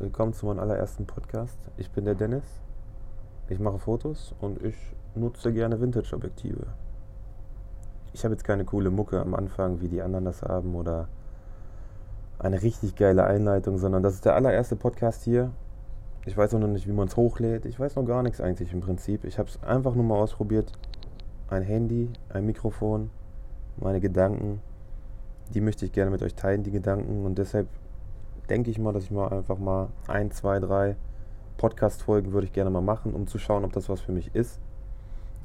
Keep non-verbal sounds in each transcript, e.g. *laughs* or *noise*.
willkommen zu meinem allerersten Podcast. Ich bin der Dennis. Ich mache Fotos und ich nutze gerne Vintage-Objektive. Ich habe jetzt keine coole Mucke am Anfang, wie die anderen das haben, oder eine richtig geile Einleitung, sondern das ist der allererste Podcast hier. Ich weiß noch nicht, wie man es hochlädt. Ich weiß noch gar nichts eigentlich im Prinzip. Ich habe es einfach nur mal ausprobiert. Ein Handy, ein Mikrofon, meine Gedanken. Die möchte ich gerne mit euch teilen, die Gedanken. Und deshalb denke ich mal, dass ich mal einfach mal ein, zwei, drei Podcast-Folgen würde ich gerne mal machen, um zu schauen, ob das was für mich ist.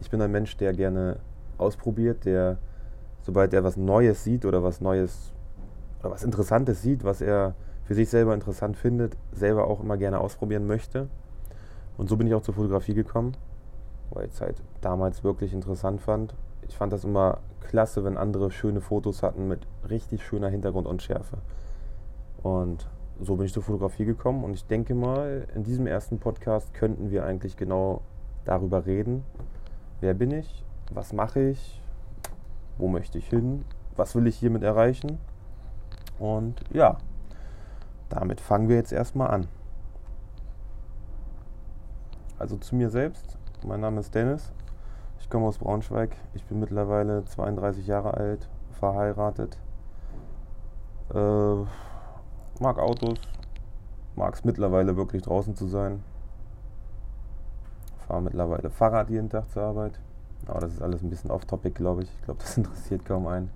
Ich bin ein Mensch, der gerne ausprobiert, der, sobald er was Neues sieht oder was Neues oder was Interessantes sieht, was er für sich selber interessant findet, selber auch immer gerne ausprobieren möchte. Und so bin ich auch zur Fotografie gekommen, weil ich es halt damals wirklich interessant fand. Ich fand das immer klasse, wenn andere schöne Fotos hatten mit richtig schöner Hintergrundunschärfe. Und so bin ich zur Fotografie gekommen und ich denke mal, in diesem ersten Podcast könnten wir eigentlich genau darüber reden. Wer bin ich? Was mache ich? Wo möchte ich hin? Was will ich hiermit erreichen? Und ja, damit fangen wir jetzt erstmal an. Also zu mir selbst. Mein Name ist Dennis. Ich komme aus Braunschweig. Ich bin mittlerweile 32 Jahre alt, verheiratet. Äh, mag Autos, mag es mittlerweile wirklich draußen zu sein. Fahre mittlerweile Fahrrad jeden Tag zur Arbeit. Aber das ist alles ein bisschen off-topic, glaube ich. Ich glaube, das *laughs* interessiert kaum einen.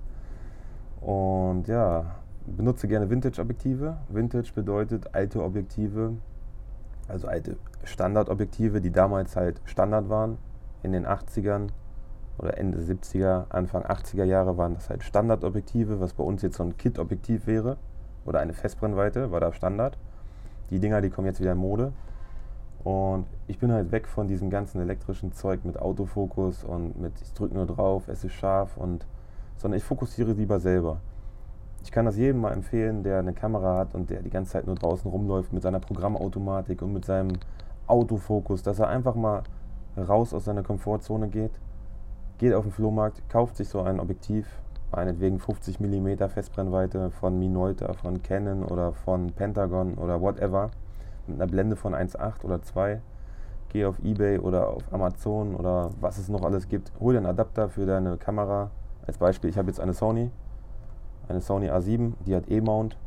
Und ja, benutze gerne Vintage-Objektive. Vintage bedeutet alte Objektive, also alte Standardobjektive, die damals halt Standard waren. In den 80ern oder Ende 70er, Anfang 80er Jahre waren das halt Standardobjektive, was bei uns jetzt so ein Kit-Objektiv wäre oder eine Festbrennweite, war da Standard. Die Dinger, die kommen jetzt wieder in Mode. Und ich bin halt weg von diesem ganzen elektrischen Zeug mit Autofokus und mit ich drücke nur drauf, es ist scharf und sondern ich fokussiere lieber selber. Ich kann das jedem mal empfehlen, der eine Kamera hat und der die ganze Zeit nur draußen rumläuft mit seiner Programmautomatik und mit seinem Autofokus, dass er einfach mal raus aus seiner Komfortzone geht, geht auf den Flohmarkt, kauft sich so ein Objektiv, meinetwegen 50 mm Festbrennweite von Minolta, von Canon oder von Pentagon oder whatever, mit einer Blende von 1,8 oder 2. Geh auf Ebay oder auf Amazon oder was es noch alles gibt. Hol dir einen Adapter für deine Kamera. Als Beispiel, ich habe jetzt eine Sony, eine Sony A7, die hat E-Mount.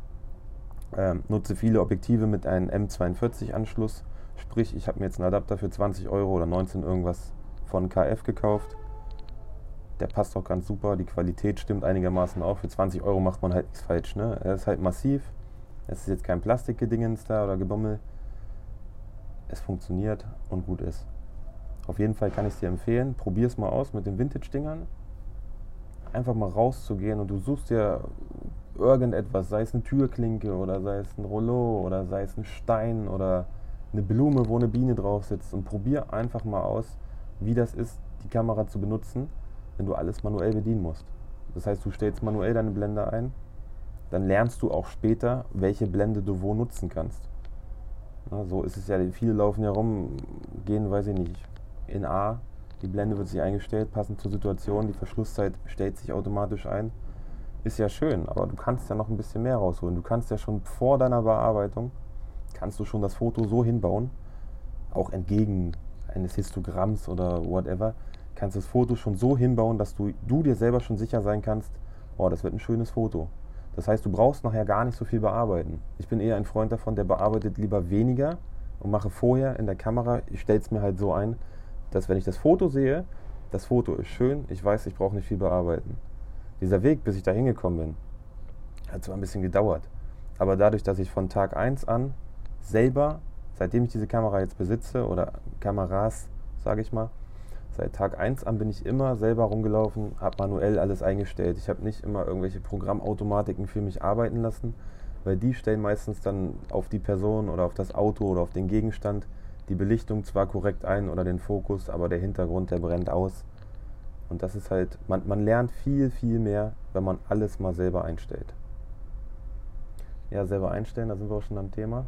Ähm, nutze viele Objektive mit einem M42-Anschluss. Sprich, ich habe mir jetzt einen Adapter für 20 Euro oder 19 irgendwas von KF gekauft der passt auch ganz super, die Qualität stimmt einigermaßen auch. Für 20 Euro macht man halt nichts falsch. Ne? Er ist halt massiv, es ist jetzt kein Plastikgedingens da oder Gebommel. Es funktioniert und gut ist. Auf jeden Fall kann ich es dir empfehlen. Probier es mal aus mit den Vintage-Dingern. Einfach mal rauszugehen und du suchst dir irgendetwas, sei es eine Türklinke oder sei es ein Rollo oder sei es ein Stein oder eine Blume, wo eine Biene drauf sitzt und probier einfach mal aus, wie das ist, die Kamera zu benutzen wenn du alles manuell bedienen musst. Das heißt, du stellst manuell deine Blende ein, dann lernst du auch später, welche Blende du wo nutzen kannst. Na, so ist es ja, viele laufen ja rum, gehen, weiß ich nicht, in A, die Blende wird sich eingestellt, passend zur Situation, die Verschlusszeit stellt sich automatisch ein. Ist ja schön, aber du kannst ja noch ein bisschen mehr rausholen. Du kannst ja schon vor deiner Bearbeitung, kannst du schon das Foto so hinbauen, auch entgegen eines Histogramms oder whatever, kannst das Foto schon so hinbauen, dass du, du dir selber schon sicher sein kannst, oh, das wird ein schönes Foto. Das heißt, du brauchst nachher gar nicht so viel bearbeiten. Ich bin eher ein Freund davon, der bearbeitet lieber weniger und mache vorher in der Kamera, ich stelle es mir halt so ein, dass wenn ich das Foto sehe, das Foto ist schön, ich weiß, ich brauche nicht viel bearbeiten. Dieser Weg, bis ich da hingekommen bin, hat zwar ein bisschen gedauert, aber dadurch, dass ich von Tag 1 an selber, seitdem ich diese Kamera jetzt besitze oder Kameras, sage ich mal, Seit Tag 1 an bin ich immer selber rumgelaufen, habe manuell alles eingestellt. Ich habe nicht immer irgendwelche Programmautomatiken für mich arbeiten lassen, weil die stellen meistens dann auf die Person oder auf das Auto oder auf den Gegenstand die Belichtung zwar korrekt ein oder den Fokus, aber der Hintergrund, der brennt aus. Und das ist halt, man, man lernt viel, viel mehr, wenn man alles mal selber einstellt. Ja, selber einstellen, da sind wir auch schon am Thema.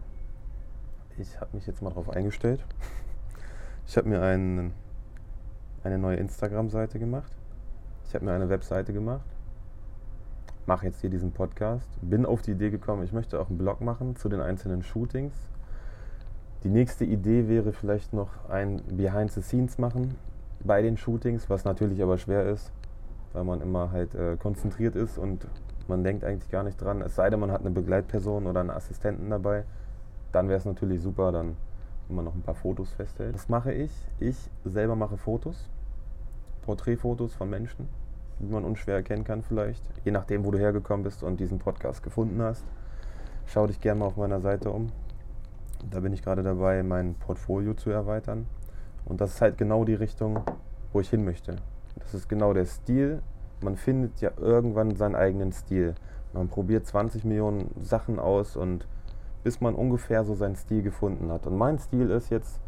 Ich habe mich jetzt mal drauf eingestellt. *laughs* Ich habe mir einen eine neue Instagram-Seite gemacht. Ich habe mir eine Webseite gemacht. Mache jetzt hier diesen Podcast. Bin auf die Idee gekommen, ich möchte auch einen Blog machen zu den einzelnen Shootings. Die nächste Idee wäre vielleicht noch ein Behind the Scenes machen bei den Shootings, was natürlich aber schwer ist, weil man immer halt äh, konzentriert ist und man denkt eigentlich gar nicht dran. Es sei denn, man hat eine Begleitperson oder einen Assistenten dabei. Dann wäre es natürlich super, dann immer noch ein paar Fotos festhält. Was mache ich? Ich selber mache Fotos, Porträtfotos von Menschen, die man unschwer erkennen kann vielleicht. Je nachdem, wo du hergekommen bist und diesen Podcast gefunden hast. Schau dich gerne mal auf meiner Seite um. Da bin ich gerade dabei, mein Portfolio zu erweitern. Und das ist halt genau die Richtung, wo ich hin möchte. Das ist genau der Stil. Man findet ja irgendwann seinen eigenen Stil. Man probiert 20 Millionen Sachen aus und bis man ungefähr so seinen Stil gefunden hat. Und mein Stil ist jetzt,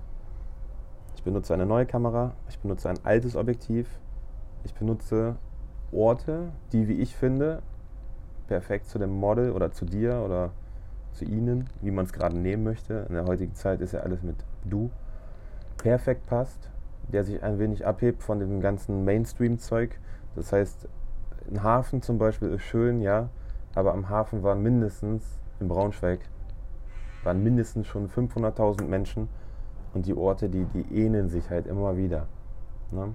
ich benutze eine neue Kamera, ich benutze ein altes Objektiv, ich benutze Orte, die, wie ich finde, perfekt zu dem Model oder zu dir oder zu ihnen, wie man es gerade nehmen möchte. In der heutigen Zeit ist ja alles mit du perfekt passt, der sich ein wenig abhebt von dem ganzen Mainstream-Zeug. Das heißt, ein Hafen zum Beispiel ist schön, ja, aber am Hafen waren mindestens in Braunschweig waren mindestens schon 500.000 Menschen und die Orte, die, die ähneln sich halt immer wieder. Ne?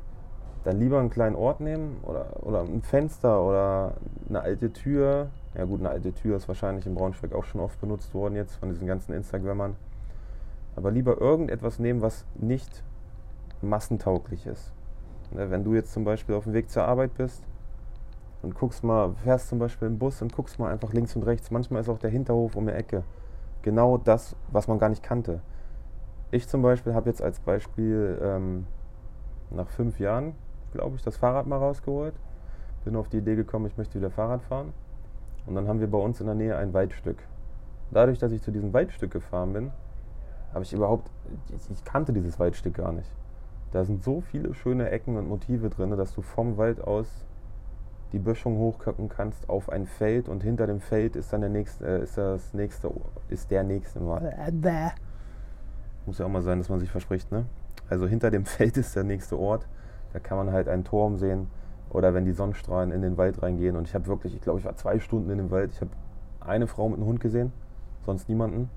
Dann lieber einen kleinen Ort nehmen oder, oder ein Fenster oder eine alte Tür. Ja gut, eine alte Tür ist wahrscheinlich in Braunschweig auch schon oft benutzt worden jetzt von diesen ganzen Instagrammern. Aber lieber irgendetwas nehmen, was nicht massentauglich ist. Ne, wenn du jetzt zum Beispiel auf dem Weg zur Arbeit bist und guckst mal, fährst zum Beispiel im Bus und guckst mal einfach links und rechts, manchmal ist auch der Hinterhof um die Ecke genau das, was man gar nicht kannte. Ich zum Beispiel habe jetzt als Beispiel ähm, nach fünf Jahren, glaube ich, das Fahrrad mal rausgeholt. Bin auf die Idee gekommen, ich möchte wieder Fahrrad fahren. Und dann haben wir bei uns in der Nähe ein Waldstück. Dadurch, dass ich zu diesem Waldstück gefahren bin, habe ich überhaupt, ich kannte dieses Waldstück gar nicht. Da sind so viele schöne Ecken und Motive drin, dass du vom Wald aus die Böschung hochgucken kannst auf ein Feld und hinter dem Feld ist dann der nächste, äh, ist das nächste, ist der nächste Mal. Muss ja auch mal sein, dass man sich verspricht, ne? Also hinter dem *laughs* Feld ist der nächste Ort. Da kann man halt einen Turm sehen oder wenn die Sonnenstrahlen in den Wald reingehen. Und ich habe wirklich, ich glaube, ich war zwei Stunden in dem Wald. Ich habe eine Frau mit einem Hund gesehen, sonst niemanden.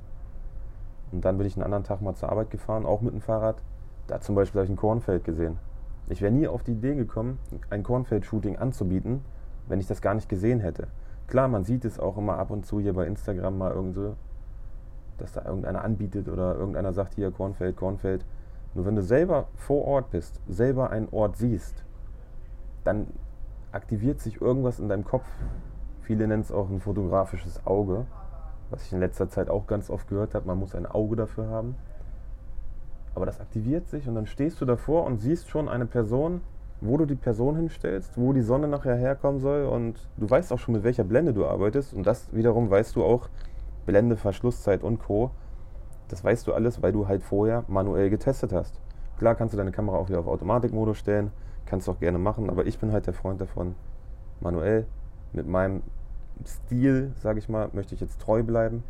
Und dann bin ich einen anderen Tag mal zur Arbeit gefahren, auch mit dem Fahrrad. Da zum Beispiel habe ich ein Kornfeld gesehen. Ich wäre nie auf die Idee gekommen, ein Kornfeld-Shooting anzubieten, wenn ich das gar nicht gesehen hätte. Klar, man sieht es auch immer ab und zu hier bei Instagram mal irgendwo, dass da irgendeiner anbietet oder irgendeiner sagt hier Kornfeld, Kornfeld. Nur wenn du selber vor Ort bist, selber einen Ort siehst, dann aktiviert sich irgendwas in deinem Kopf. Viele nennen es auch ein fotografisches Auge, was ich in letzter Zeit auch ganz oft gehört habe. Man muss ein Auge dafür haben. Aber das aktiviert sich und dann stehst du davor und siehst schon eine Person, wo du die Person hinstellst, wo die Sonne nachher herkommen soll und du weißt auch schon, mit welcher Blende du arbeitest und das wiederum weißt du auch, Blende, Verschlusszeit und Co. Das weißt du alles, weil du halt vorher manuell getestet hast. Klar kannst du deine Kamera auch wieder auf Automatikmodus stellen, kannst du auch gerne machen, aber ich bin halt der Freund davon, manuell mit meinem Stil, sage ich mal, möchte ich jetzt treu bleiben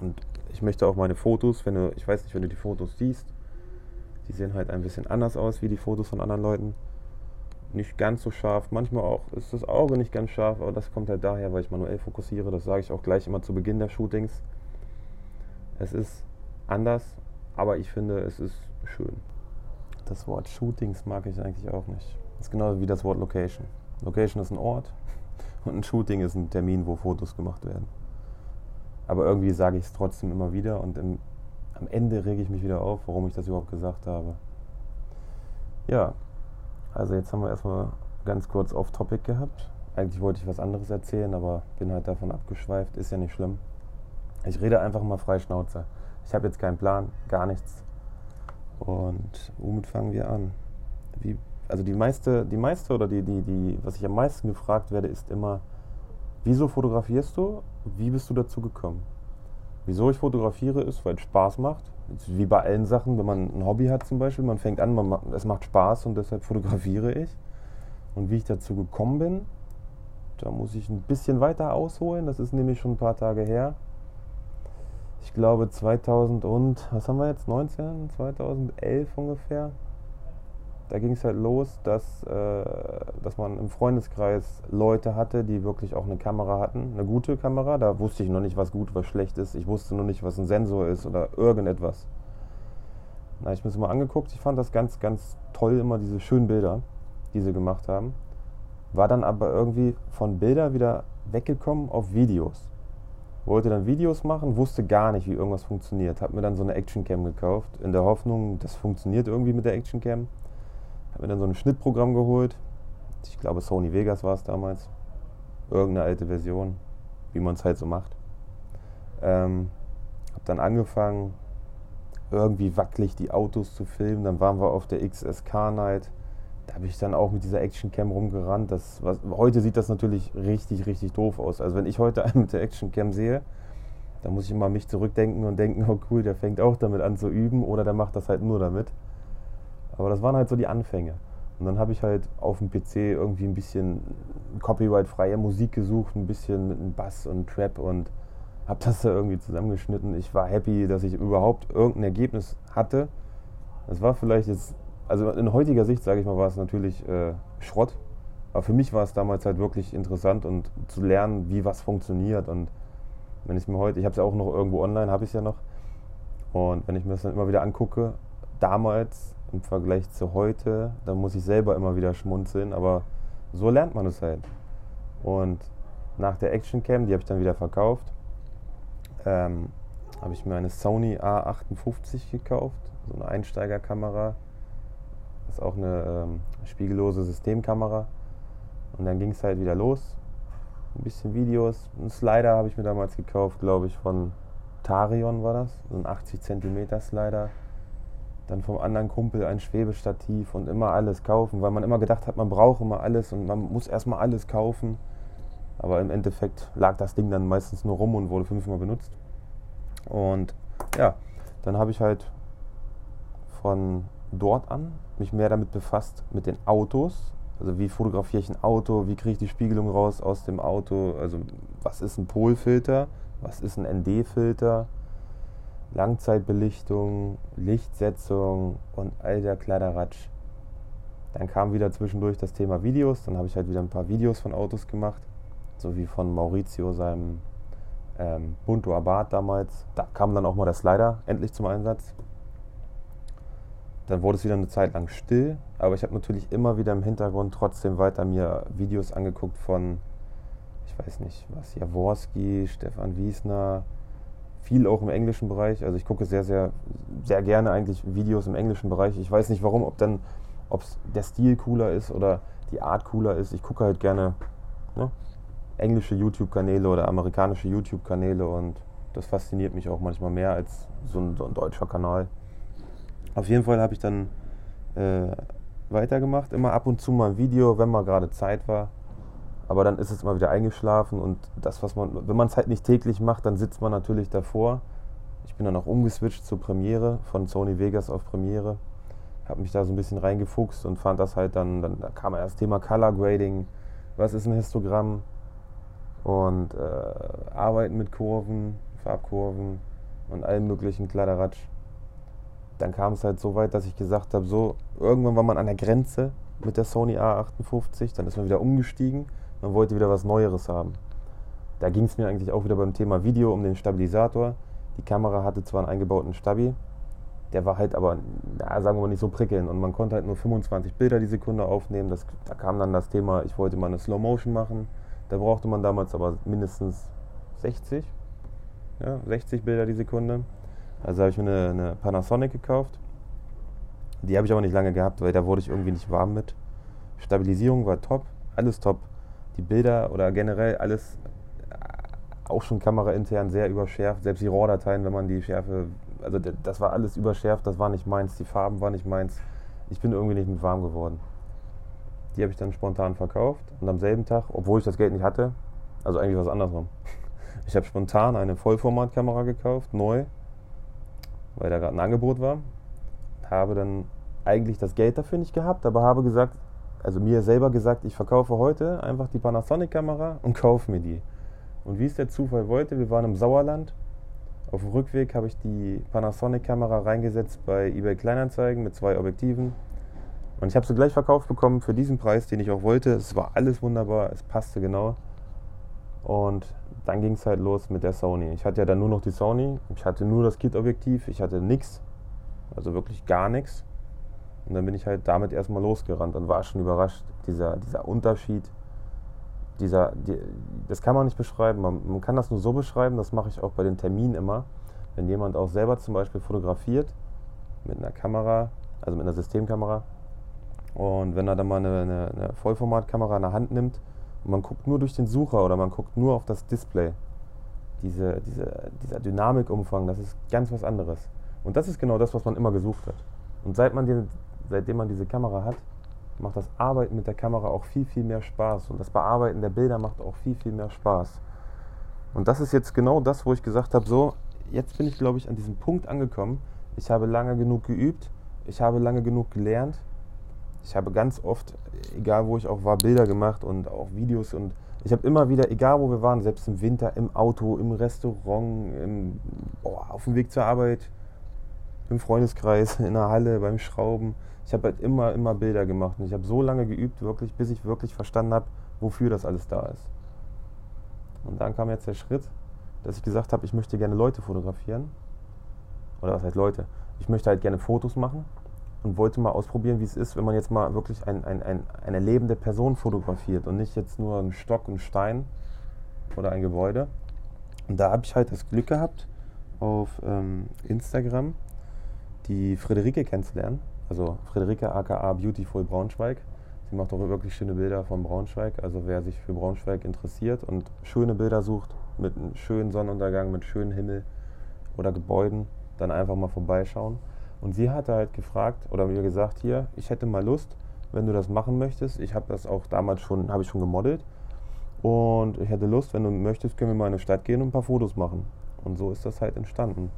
und ich möchte auch meine Fotos, wenn du, ich weiß nicht, wenn du die Fotos siehst, die sehen halt ein bisschen anders aus wie die Fotos von anderen Leuten. Nicht ganz so scharf, manchmal auch ist das Auge nicht ganz scharf, aber das kommt halt daher, weil ich manuell fokussiere. Das sage ich auch gleich immer zu Beginn der Shootings. Es ist anders, aber ich finde, es ist schön. Das Wort Shootings mag ich eigentlich auch nicht. Das ist genau wie das Wort Location. Location ist ein Ort *laughs* und ein Shooting ist ein Termin, wo Fotos gemacht werden. Aber irgendwie sage ich es trotzdem immer wieder und im am Ende rege ich mich wieder auf, warum ich das überhaupt gesagt habe. Ja, also jetzt haben wir erstmal ganz kurz off-topic gehabt. Eigentlich wollte ich was anderes erzählen, aber bin halt davon abgeschweift. Ist ja nicht schlimm. Ich rede einfach mal frei Schnauze. Ich habe jetzt keinen Plan, gar nichts. Und womit fangen wir an? Wie, also die meiste, die meiste oder die, die, die, was ich am meisten gefragt werde, ist immer, wieso fotografierst du? Wie bist du dazu gekommen? Wieso ich fotografiere, ist, weil es Spaß macht. Wie bei allen Sachen, wenn man ein Hobby hat zum Beispiel, man fängt an, man, es macht Spaß und deshalb fotografiere ich. Und wie ich dazu gekommen bin, da muss ich ein bisschen weiter ausholen. Das ist nämlich schon ein paar Tage her. Ich glaube 2000 und, was haben wir jetzt, 19, 2011 ungefähr da ging es halt los, dass, äh, dass man im Freundeskreis Leute hatte, die wirklich auch eine Kamera hatten, eine gute Kamera. Da wusste ich noch nicht, was gut, was schlecht ist. Ich wusste noch nicht, was ein Sensor ist oder irgendetwas. Habe ich mir das mal angeguckt. Ich fand das ganz, ganz toll, immer diese schönen Bilder, die sie gemacht haben. War dann aber irgendwie von Bilder wieder weggekommen auf Videos. Wollte dann Videos machen, wusste gar nicht, wie irgendwas funktioniert. Hab mir dann so eine Actioncam gekauft, in der Hoffnung, das funktioniert irgendwie mit der Actioncam. Hab mir dann so ein Schnittprogramm geholt. Ich glaube, Sony Vegas war es damals. Irgendeine alte Version, wie man es halt so macht. Ähm, hab dann angefangen, irgendwie wackelig die Autos zu filmen. Dann waren wir auf der XSK Night. Da habe ich dann auch mit dieser Actioncam rumgerannt. Das, was, heute sieht das natürlich richtig, richtig doof aus. Also wenn ich heute *laughs* einen mit der Actioncam sehe, dann muss ich immer mich zurückdenken und denken, oh cool, der fängt auch damit an zu üben oder der macht das halt nur damit. Aber das waren halt so die Anfänge. Und dann habe ich halt auf dem PC irgendwie ein bisschen copyright-freie Musik gesucht, ein bisschen mit einem Bass und Trap und habe das da irgendwie zusammengeschnitten. Ich war happy, dass ich überhaupt irgendein Ergebnis hatte. Das war vielleicht jetzt, also in heutiger Sicht, sage ich mal, war es natürlich äh, Schrott. Aber für mich war es damals halt wirklich interessant und zu lernen, wie was funktioniert. Und wenn ich es mir heute, ich habe es ja auch noch irgendwo online, habe ich es ja noch. Und wenn ich mir das dann immer wieder angucke, damals im Vergleich zu heute, dann muss ich selber immer wieder schmunzeln. Aber so lernt man es halt. Und nach der Action Cam, die habe ich dann wieder verkauft, ähm, habe ich mir eine Sony A58 gekauft, so eine Einsteigerkamera. Das ist auch eine ähm, spiegellose Systemkamera. Und dann ging es halt wieder los. Ein bisschen Videos. Ein Slider habe ich mir damals gekauft, glaube ich, von Tarion war das. So ein 80 cm Slider. Dann vom anderen Kumpel ein Schwebestativ und immer alles kaufen, weil man immer gedacht hat, man braucht immer alles und man muss erstmal alles kaufen. Aber im Endeffekt lag das Ding dann meistens nur rum und wurde fünfmal benutzt. Und ja, dann habe ich halt von dort an mich mehr damit befasst mit den Autos. Also wie fotografiere ich ein Auto, wie kriege ich die Spiegelung raus aus dem Auto, also was ist ein Polfilter, was ist ein ND-Filter, Langzeitbelichtung, Lichtsetzung und all der Kleiderratsch. Dann kam wieder zwischendurch das Thema Videos, dann habe ich halt wieder ein paar Videos von Autos gemacht so wie von Maurizio, seinem ähm, Bunto Abad damals. Da kam dann auch mal der Slider endlich zum Einsatz. Dann wurde es wieder eine Zeit lang still, aber ich habe natürlich immer wieder im Hintergrund trotzdem weiter mir Videos angeguckt von, ich weiß nicht, was, Jaworski, Stefan Wiesner, viel auch im englischen Bereich. Also ich gucke sehr, sehr, sehr gerne eigentlich Videos im englischen Bereich. Ich weiß nicht warum, ob dann, ob der Stil cooler ist oder die Art cooler ist. Ich gucke halt gerne ne, englische YouTube-Kanäle oder amerikanische YouTube-Kanäle und das fasziniert mich auch manchmal mehr als so ein, so ein deutscher Kanal. Auf jeden Fall habe ich dann äh, weitergemacht, immer ab und zu mal ein Video, wenn mal gerade Zeit war. Aber dann ist es immer wieder eingeschlafen und das, was man, wenn man es halt nicht täglich macht, dann sitzt man natürlich davor. Ich bin dann auch umgeswitcht zur Premiere, von Sony Vegas auf Premiere. Habe mich da so ein bisschen reingefuchst und fand das halt dann, dann da kam das Thema Color Grading. Was ist ein Histogramm? und äh, arbeiten mit Kurven, Farbkurven und allem möglichen Kladderadatsch. Dann kam es halt so weit, dass ich gesagt habe, so, irgendwann war man an der Grenze mit der Sony A58, dann ist man wieder umgestiegen, man wollte wieder was Neueres haben. Da ging es mir eigentlich auch wieder beim Thema Video um den Stabilisator. Die Kamera hatte zwar einen eingebauten Stabi, der war halt aber, ja, sagen wir mal, nicht so prickelnd. Und man konnte halt nur 25 Bilder die Sekunde aufnehmen. Das, da kam dann das Thema, ich wollte mal eine Slow Motion machen. Da brauchte man damals aber mindestens 60, ja, 60 Bilder die Sekunde. Also habe ich mir eine, eine Panasonic gekauft. Die habe ich aber nicht lange gehabt, weil da wurde ich irgendwie nicht warm mit. Stabilisierung war top, alles top. Die Bilder oder generell alles, äh, auch schon kameraintern sehr überschärft. Selbst die RAW-Dateien, wenn man die Schärfe, also das war alles überschärft, das war nicht meins. Die Farben waren nicht meins. Ich bin irgendwie nicht mit warm geworden. Die habe ich dann spontan verkauft und am selben Tag, obwohl ich das Geld nicht hatte, also eigentlich was andersrum. *laughs* Ich habe spontan eine Vollformatkamera gekauft, neu, weil da gerade ein Angebot war. Habe dann eigentlich das Geld dafür nicht gehabt, aber habe gesagt, also mir selber gesagt, ich verkaufe heute einfach die Panasonic-Kamera und kaufe mir die. Und wie es der Zufall wollte, wir waren im Sauerland. Auf dem Rückweg habe ich die Panasonic-Kamera reingesetzt bei eBay Kleinanzeigen mit zwei Objektiven, und ich habe sie gleich verkauft bekommen für diesen Preis, den ich auch wollte. Es war alles wunderbar, es passte genau. Und dann ging es halt los mit der Sony. Ich hatte ja dann nur noch die Sony, ich hatte nur das Kit-Objektiv, ich hatte nichts. also wirklich gar nichts. Und dann bin ich halt damit erstmal losgerannt und war schon überrascht, dieser, dieser Unterschied, dieser, die, das kann man nicht beschreiben. Man, man kann das nur so beschreiben, das mache ich auch bei den Terminen immer. Wenn jemand auch selber zum Beispiel fotografiert mit einer Kamera, also mit einer Systemkamera, und wenn er dann mal eine, eine, eine Vollformatkamera in der Hand nimmt und man guckt nur durch den Sucher oder man guckt nur auf das Display, diese, diese, dieser Dynamikumfang, das ist ganz was anderes. Und das ist genau das, was man immer gesucht hat. Und seit man die, seitdem man diese Kamera hat, macht das Arbeiten mit der Kamera auch viel, viel mehr Spaß. Und das Bearbeiten der Bilder macht auch viel, viel mehr Spaß. Und das ist jetzt genau das, wo ich gesagt habe, so, jetzt bin ich, glaube ich, an diesem Punkt angekommen. Ich habe lange genug geübt, ich habe lange genug gelernt. Ich habe ganz oft, egal wo ich auch war, Bilder gemacht und auch Videos und ich habe immer wieder, egal wo wir waren, selbst im Winter, im Auto, im Restaurant, im, oh, auf dem Weg zur Arbeit, im Freundeskreis, *laughs* in der Halle, beim Schrauben. Ich habe halt immer, immer Bilder gemacht und ich habe so lange geübt, wirklich, bis ich wirklich verstanden habe, wofür das alles da ist. Und dann kam jetzt der Schritt, dass ich gesagt habe, ich möchte gerne Leute fotografieren. Oder was heißt Leute? Ich möchte halt gerne Fotos machen und wollte mal ausprobieren, wie es ist, wenn man jetzt mal wirklich ein, ein, ein, eine lebende Person fotografiert und nicht jetzt nur einen Stock, einen Stein oder ein Gebäude. Und da habe ich halt das Glück gehabt, auf ähm, Instagram die Friederike kennenzulernen. Also Friederike aka Beautiful Braunschweig. Sie macht auch wirklich schöne Bilder von Braunschweig. Also wer sich für Braunschweig interessiert und schöne Bilder sucht, mit einem schönen Sonnenuntergang, mit schönem Himmel oder Gebäuden, dann einfach mal vorbeischauen. Und sie hatte halt gefragt oder mir gesagt, hier, ich hätte mal Lust, wenn du das machen möchtest. Ich habe das auch damals schon, habe ich schon gemodelt. Und ich hätte Lust, wenn du möchtest, können wir mal in eine Stadt gehen und ein paar Fotos machen. Und so ist das halt entstanden.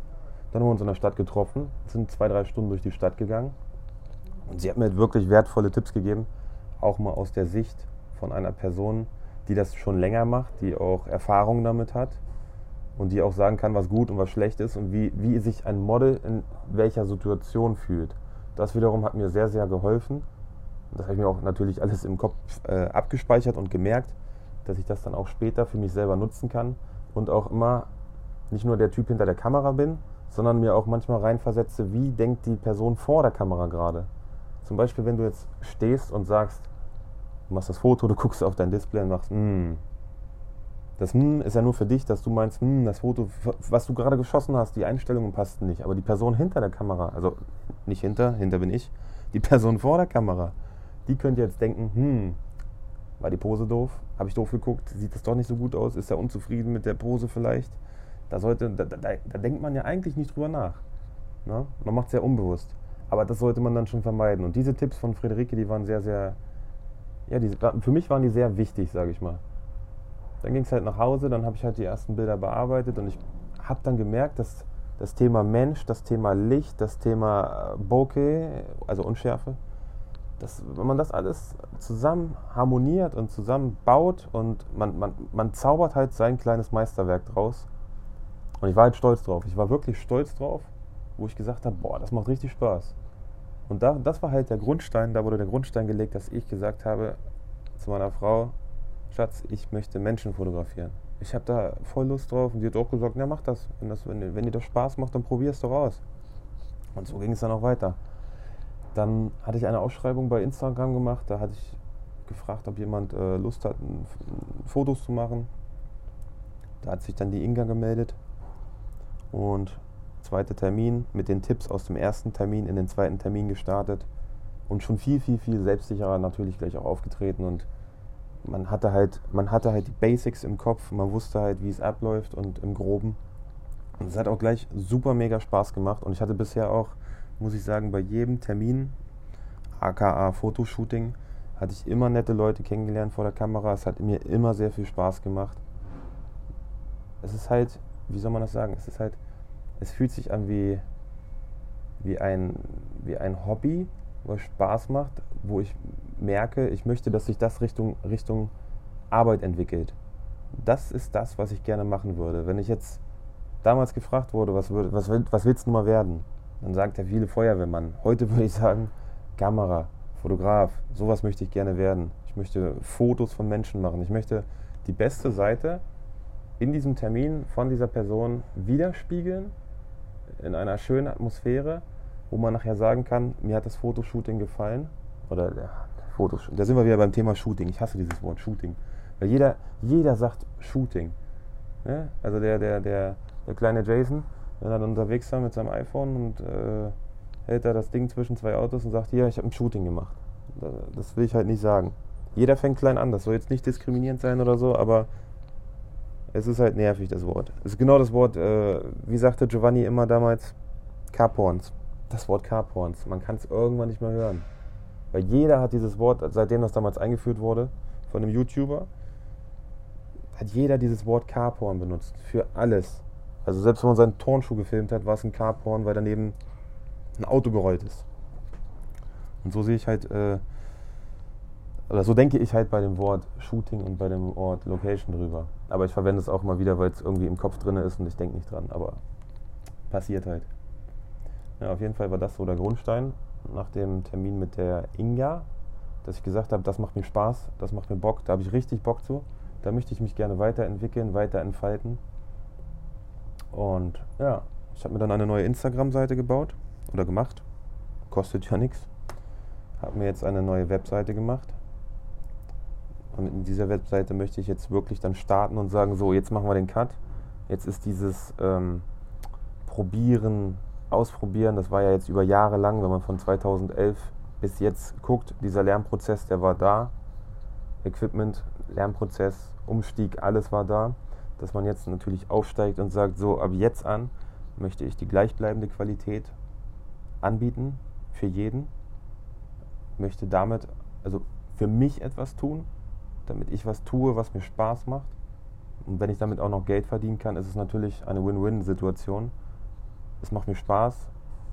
Dann haben wir uns in der Stadt getroffen, sind zwei, drei Stunden durch die Stadt gegangen. Und sie hat mir wirklich wertvolle Tipps gegeben, auch mal aus der Sicht von einer Person, die das schon länger macht, die auch Erfahrung damit hat und die auch sagen kann, was gut und was schlecht ist und wie, wie sich ein Model in welcher Situation fühlt. Das wiederum hat mir sehr, sehr geholfen. Das habe ich mir auch natürlich alles im Kopf äh, abgespeichert und gemerkt, dass ich das dann auch später für mich selber nutzen kann und auch immer nicht nur der Typ hinter der Kamera bin, sondern mir auch manchmal reinversetze, wie denkt die Person vor der Kamera gerade. Zum Beispiel, wenn du jetzt stehst und sagst, du machst das Foto, du guckst auf dein Display und machst, mm. Das mm ist ja nur für dich, dass du meinst, mm, das Foto, was du gerade geschossen hast, die Einstellungen passten nicht. Aber die Person hinter der Kamera, also nicht hinter, hinter bin ich, die Person vor der Kamera, die könnte jetzt denken, hm, war die Pose doof? Habe ich doof geguckt? Sieht das doch nicht so gut aus? Ist er unzufrieden mit der Pose vielleicht? Da, sollte, da, da, da denkt man ja eigentlich nicht drüber nach. Ne? Man macht es ja unbewusst. Aber das sollte man dann schon vermeiden. Und diese Tipps von Friederike, die waren sehr, sehr, ja, die, für mich waren die sehr wichtig, sage ich mal. Dann ging es halt nach Hause, dann habe ich halt die ersten Bilder bearbeitet und ich habe dann gemerkt, dass das Thema Mensch, das Thema Licht, das Thema äh, Bokeh, also Unschärfe, dass, wenn man das alles zusammen harmoniert und zusammen baut und man, man, man zaubert halt sein kleines Meisterwerk draus. Und ich war halt stolz drauf. Ich war wirklich stolz drauf, wo ich gesagt habe, boah, das macht richtig Spaß. Und da, das war halt der Grundstein, da wurde der Grundstein gelegt, dass ich gesagt habe zu meiner Frau, Schatz, ich möchte Menschen fotografieren. Ich habe da voll Lust drauf und die hat auch gesagt, ja mach das. Wenn, das, wenn, wenn dir das Spaß macht, dann probier es doch aus. Und so ging es dann auch weiter. Dann hatte ich eine Ausschreibung bei Instagram gemacht, da hatte ich gefragt, ob jemand äh, Lust hat, ein, Fotos zu machen. Da hat sich dann die Inga gemeldet und zweiter Termin mit den Tipps aus dem ersten Termin in den zweiten Termin gestartet und schon viel, viel, viel selbstsicherer natürlich gleich auch aufgetreten und man hatte halt, man hatte halt die Basics im Kopf, man wusste halt, wie es abläuft und im Groben. Und es hat auch gleich super mega Spaß gemacht und ich hatte bisher auch, muss ich sagen, bei jedem Termin, aka Fotoshooting, hatte ich immer nette Leute kennengelernt vor der Kamera. Es hat mir immer sehr viel Spaß gemacht. Es ist halt, wie soll man das sagen? Es ist halt, es fühlt sich an wie, wie, ein, wie ein Hobby, was Spaß macht, wo ich merke, ich möchte, dass sich das Richtung, Richtung Arbeit entwickelt. Das ist das, was ich gerne machen würde. Wenn ich jetzt damals gefragt wurde, was, würde, was, was willst du mal werden? Dann sagt er viele Feuerwehrmann. Heute würde ich sagen, Kamera, Fotograf, sowas möchte ich gerne werden. Ich möchte Fotos von Menschen machen. Ich möchte die beste Seite in diesem Termin von dieser Person widerspiegeln in einer schönen Atmosphäre wo man nachher sagen kann, mir hat das Fotoshooting gefallen. Oder ja, Fotos, da sind wir wieder beim Thema Shooting. Ich hasse dieses Wort Shooting. Weil jeder, jeder sagt Shooting. Ne? Also der, der, der, der kleine Jason, wenn er dann unterwegs war mit seinem iPhone und äh, hält da das Ding zwischen zwei Autos und sagt, hier, ich habe ein Shooting gemacht. Das will ich halt nicht sagen. Jeder fängt klein an, das soll jetzt nicht diskriminierend sein oder so, aber es ist halt nervig, das Wort. Es ist genau das Wort, äh, wie sagte Giovanni immer damals, Carporns. Das Wort Carporns. Man kann es irgendwann nicht mehr hören. Weil jeder hat dieses Wort, seitdem das damals eingeführt wurde, von einem YouTuber, hat jeder dieses Wort Carporn benutzt. Für alles. Also selbst wenn man seinen Turnschuh gefilmt hat, war es ein Carporn, weil daneben ein Auto gerollt ist. Und so sehe ich halt, äh, oder so denke ich halt bei dem Wort Shooting und bei dem Wort Location drüber. Aber ich verwende es auch mal wieder, weil es irgendwie im Kopf drin ist und ich denke nicht dran. Aber passiert halt. Ja, auf jeden Fall war das so der Grundstein nach dem Termin mit der Inga, dass ich gesagt habe, das macht mir Spaß, das macht mir Bock, da habe ich richtig Bock zu. Da möchte ich mich gerne weiterentwickeln, weiter entfalten. Und ja, ich habe mir dann eine neue Instagram-Seite gebaut oder gemacht. Kostet ja nichts. Habe mir jetzt eine neue Webseite gemacht. Und in dieser Webseite möchte ich jetzt wirklich dann starten und sagen, so, jetzt machen wir den Cut. Jetzt ist dieses ähm, Probieren, Ausprobieren, das war ja jetzt über Jahre lang, wenn man von 2011 bis jetzt guckt, dieser Lernprozess, der war da. Equipment, Lernprozess, Umstieg, alles war da. Dass man jetzt natürlich aufsteigt und sagt, so, ab jetzt an möchte ich die gleichbleibende Qualität anbieten für jeden. Möchte damit, also für mich etwas tun, damit ich was tue, was mir Spaß macht. Und wenn ich damit auch noch Geld verdienen kann, ist es natürlich eine Win-Win-Situation. Es macht mir Spaß,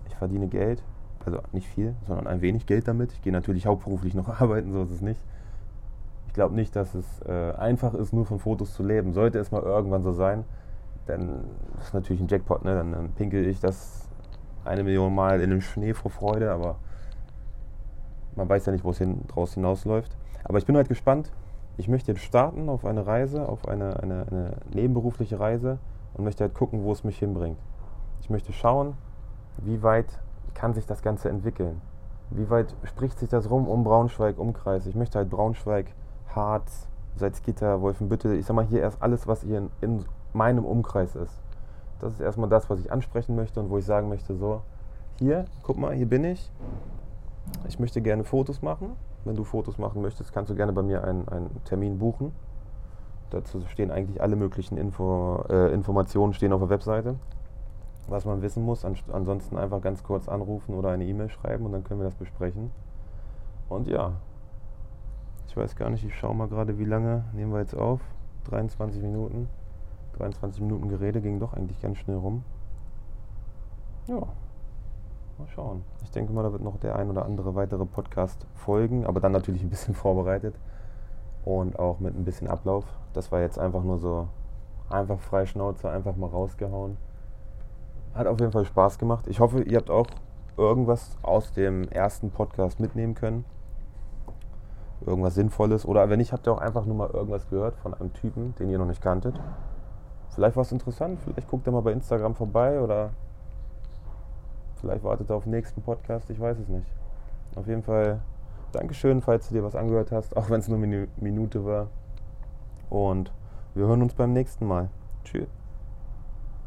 ich verdiene Geld, also nicht viel, sondern ein wenig Geld damit. Ich gehe natürlich hauptberuflich noch *laughs* arbeiten, so ist es nicht. Ich glaube nicht, dass es äh, einfach ist, nur von Fotos zu leben. Sollte es mal irgendwann so sein, dann ist natürlich ein Jackpot, ne? dann, dann pinkel ich das eine Million Mal in den Schnee vor Freude, aber man weiß ja nicht, wo es hin, draus hinausläuft. Aber ich bin halt gespannt. Ich möchte jetzt starten auf eine Reise, auf eine, eine, eine nebenberufliche Reise und möchte halt gucken, wo es mich hinbringt. Ich möchte schauen, wie weit kann sich das Ganze entwickeln. Wie weit spricht sich das rum um Braunschweig, Umkreis? Ich möchte halt Braunschweig, Harz, Salzgitter, Wolfenbüttel, ich sag mal hier erst alles, was hier in, in meinem Umkreis ist. Das ist erstmal das, was ich ansprechen möchte und wo ich sagen möchte, so, hier, guck mal, hier bin ich. Ich möchte gerne Fotos machen. Wenn du Fotos machen möchtest, kannst du gerne bei mir einen, einen Termin buchen. Dazu stehen eigentlich alle möglichen Info, äh, Informationen stehen auf der Webseite, was man wissen muss. ansonsten einfach ganz kurz anrufen oder eine E-Mail schreiben und dann können wir das besprechen. Und ja, ich weiß gar nicht, ich schaue mal gerade, wie lange nehmen wir jetzt auf. 23 Minuten. 23 Minuten Gerede ging doch eigentlich ganz schnell rum. Ja, mal schauen. Ich denke mal, da wird noch der ein oder andere weitere Podcast folgen, aber dann natürlich ein bisschen *laughs* vorbereitet und auch mit ein bisschen Ablauf. Das war jetzt einfach nur so einfach frei Schnauze, einfach mal rausgehauen. Hat auf jeden Fall Spaß gemacht. Ich hoffe, ihr habt auch irgendwas aus dem ersten Podcast mitnehmen können irgendwas Sinnvolles. Oder wenn nicht, habt ihr auch einfach nur mal irgendwas gehört von einem Typen, den ihr noch nicht kanntet. Vielleicht war es interessant, vielleicht guckt ihr mal bei Instagram vorbei oder vielleicht wartet ihr auf den nächsten Podcast, ich weiß es nicht. Auf jeden Fall Dankeschön, falls du dir was angehört hast, *laughs* auch wenn es nur eine Minute war. Und wir hören uns beim nächsten Mal. Tschüss.